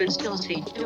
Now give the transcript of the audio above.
You